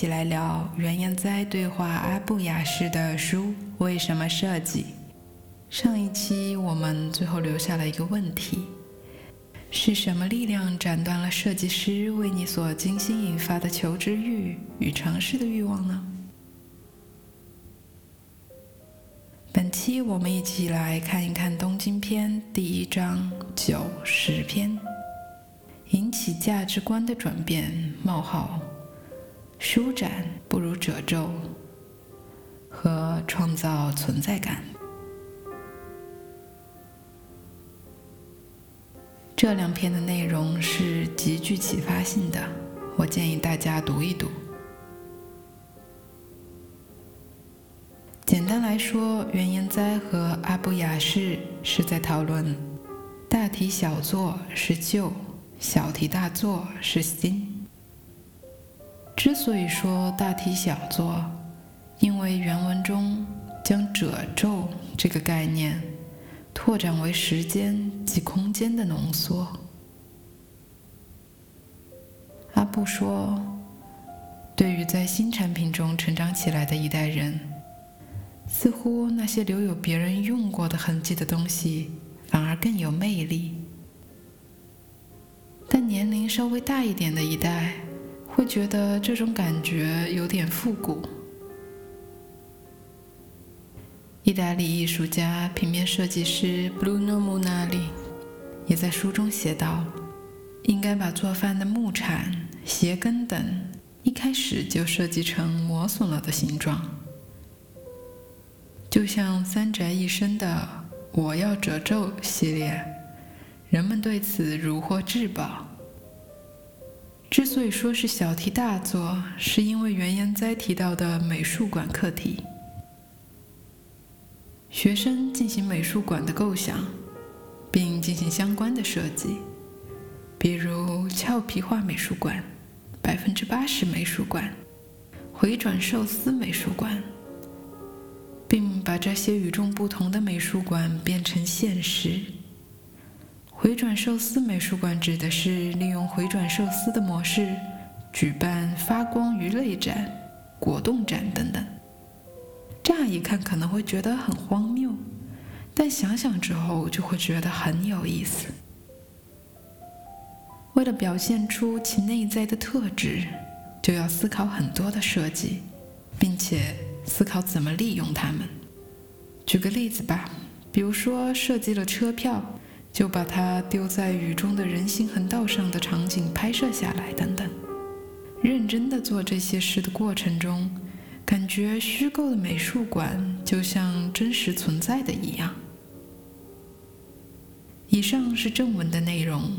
一起来聊原研哉对话阿布雅士的书《为什么设计》。上一期我们最后留下了一个问题：是什么力量斩断了设计师为你所精心引发的求知欲与尝试的欲望呢？本期我们一起来看一看东京篇第一章九十篇，引起价值观的转变：冒号，舒展不如褶皱，和创造存在感。这两篇的内容是极具启发性的，我建议大家读一读。简单来说，原研哉和阿布雅士是在讨论大题小做是旧，小题大做是新。之所以说大题小做，因为原文中将褶皱这个概念拓展为时间及空间的浓缩。阿布说，对于在新产品中成长起来的一代人。似乎那些留有别人用过的痕迹的东西，反而更有魅力。但年龄稍微大一点的一代，会觉得这种感觉有点复古。意大利艺术家、平面设计师 Bruno Munari 也在书中写道：“应该把做饭的木铲、鞋跟等一开始就设计成磨损了的形状。”就像三宅一生的“我要褶皱”系列，人们对此如获至宝。之所以说是小题大做，是因为原研哉提到的美术馆课题。学生进行美术馆的构想，并进行相关的设计，比如俏皮画美术馆、百分之八十美术馆、回转寿司美术馆。并把这些与众不同的美术馆变成现实。回转寿司美术馆指的是利用回转寿司的模式举办发光鱼类展、果冻展等等。乍一看可能会觉得很荒谬，但想想之后就会觉得很有意思。为了表现出其内在的特质，就要思考很多的设计，并且。思考怎么利用它们。举个例子吧，比如说设计了车票，就把它丢在雨中的人行横道上的场景拍摄下来，等等。认真的做这些事的过程中，感觉虚构的美术馆就像真实存在的一样。以上是正文的内容。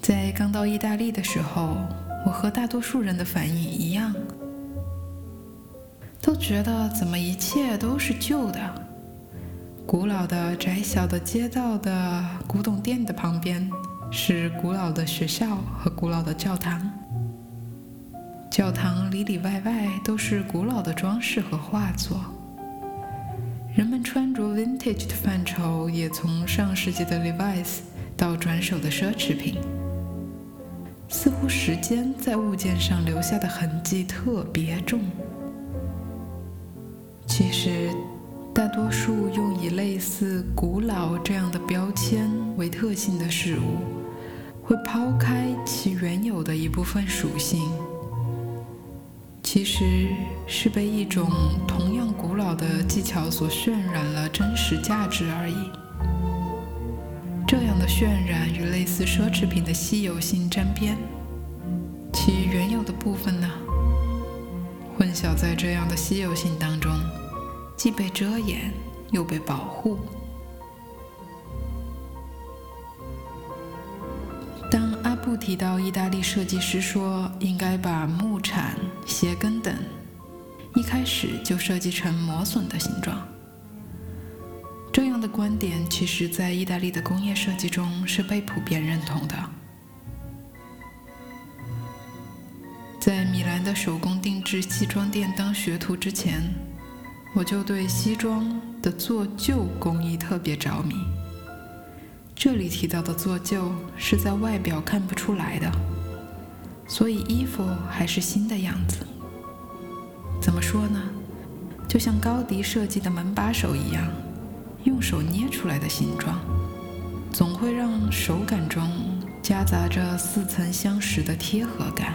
在刚到意大利的时候。我和大多数人的反应一样，都觉得怎么一切都是旧的。古老的窄小的街道的古董店的旁边是古老的学校和古老的教堂，教堂里里外外都是古老的装饰和画作。人们穿着 vintage 的范畴也从上世纪的 Levi's 到转手的奢侈品。似乎时间在物件上留下的痕迹特别重。其实，大多数用以类似“古老”这样的标签为特性的事物，会抛开其原有的一部分属性，其实是被一种同样古老的技巧所渲染了真实价值而已。这样的渲染与类似奢侈品的稀有性沾边，其原有的部分呢，混淆在这样的稀有性当中，既被遮掩又被保护。当阿布提到意大利设计师说应该把木铲、鞋跟等一开始就设计成磨损的形状。这样的观点，其实在意大利的工业设计中是被普遍认同的。在米兰的手工定制西装店当学徒之前，我就对西装的做旧工艺特别着迷。这里提到的做旧是在外表看不出来的，所以衣服还是新的样子。怎么说呢？就像高迪设计的门把手一样，用手捏出来的形状，总会让手感中夹杂着似曾相识的贴合感。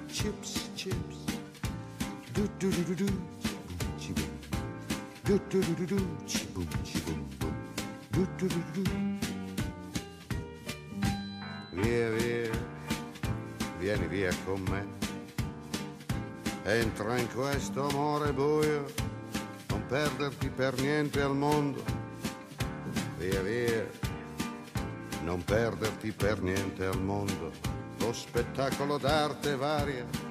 Do do do do chi boom. Do do do do do, chi boom, chi boom boom. Do do do do. Via, via, vieni via con me. Entra in questo amore buio, non perderti per niente al mondo. Via, via, non perderti per niente al mondo lo spettacolo d'arte varia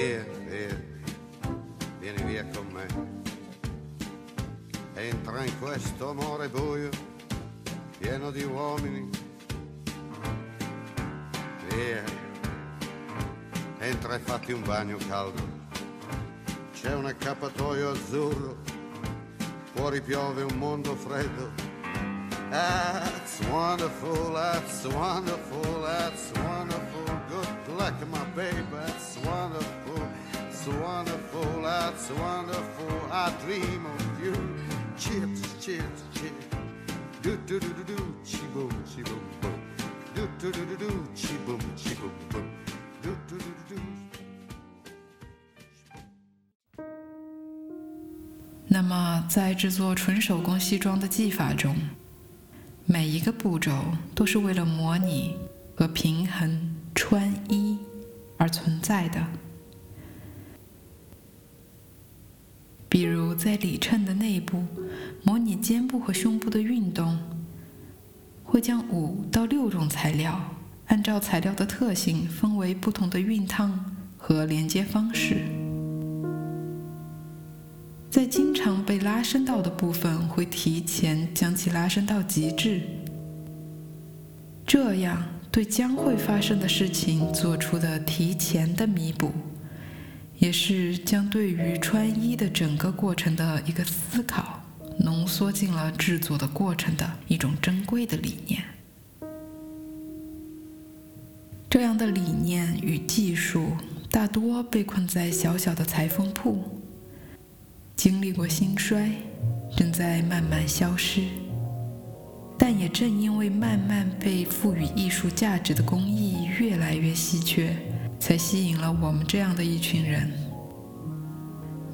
via, via, vieni via con me. Entra in questo amore buio, pieno di uomini. Via, entra e fatti un bagno caldo. C'è un accappatoio azzurro, fuori piove un mondo freddo. That's wonderful, that's wonderful, that's wonderful. Luck, my baby, that's wonderful, it's wonderful, that's wonderful. I dream of you. Chips, chips, chips. Do do do do do, chi boom, chi boom boom. Do do do do do, chi boom, chi boom boom. Do do do do do. 那么，在制作纯手工西装的技法中，每一个步骤都是为了模拟和平衡穿衣而存在的。比如，在里衬的内部，模拟肩部和胸部的运动，会将五到六种材料按照材料的特性分为不同的熨烫和连接方式。在经常被拉伸到的部分，会提前将其拉伸到极致，这样对将会发生的事情做出的提前的弥补，也是将对于穿衣的整个过程的一个思考，浓缩进了制作的过程的一种珍贵的理念。这样的理念与技术，大多被困在小小的裁缝铺。经历过兴衰，正在慢慢消失，但也正因为慢慢被赋予艺术价值的工艺越来越稀缺，才吸引了我们这样的一群人。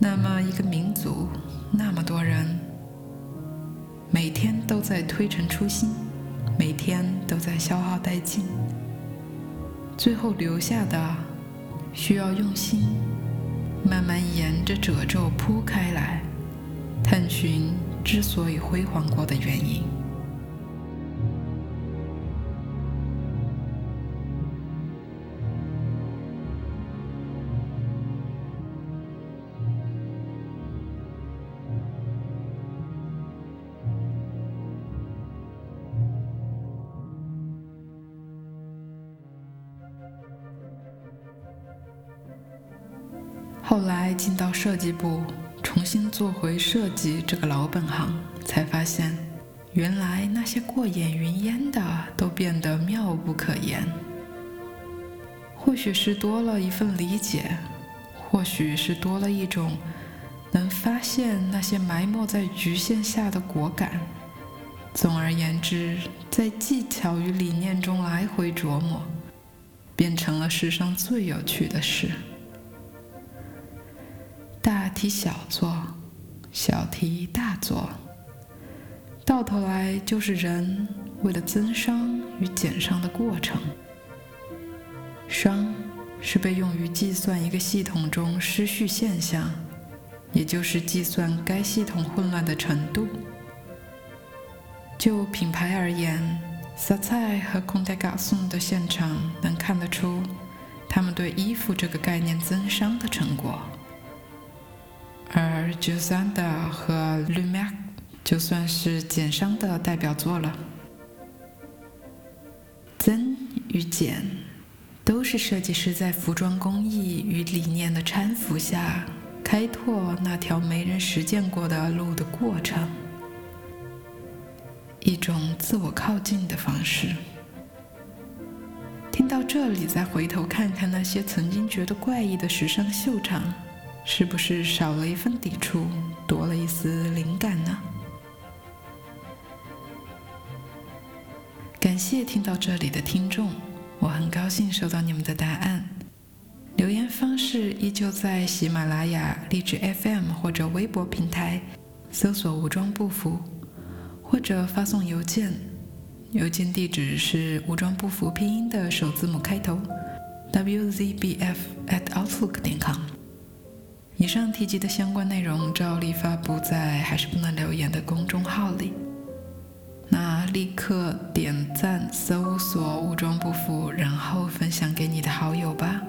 那么，一个民族，那么多人，每天都在推陈出新，每天都在消耗殆尽，最后留下的，需要用心。慢慢沿着褶皱铺开来，探寻之所以辉煌过的原因。后来进到设计部，重新做回设计这个老本行，才发现，原来那些过眼云烟的都变得妙不可言。或许是多了一份理解，或许是多了一种能发现那些埋没在局限下的果敢。总而言之，在技巧与理念中来回琢磨，变成了世上最有趣的事。题小做，小题大做，到头来就是人为了增商与减商的过程。商是被用于计算一个系统中失序现象，也就是计算该系统混乱的程度。就品牌而言，萨菜和空代嘎颂的现场能看得出他们对衣服这个概念增商的成果，而 j o s a n d a 和 Lumac 就算是减商的代表作了。增与减都是设计师在服装工艺与理念的搀扶下，开拓那条没人实践过的路的过程。一种自我靠近的方式。听到这里，再回头看看那些曾经觉得怪异的时尚秀场，是不是少了一份抵触，多了一丝灵感呢？感谢听到这里的听众，我很高兴收到你们的答案。留言方式依旧在喜马拉雅、荔枝 FM 或者微博平台搜索“武装不服”。或者发送邮件，邮件地址是武装不服拼音的首字母开头，wzbf@outlook.com。以上提及的相关内容照例发布在还是不能留言的公众号里。那立刻点赞、搜索“武装不服”，然后分享给你的好友吧。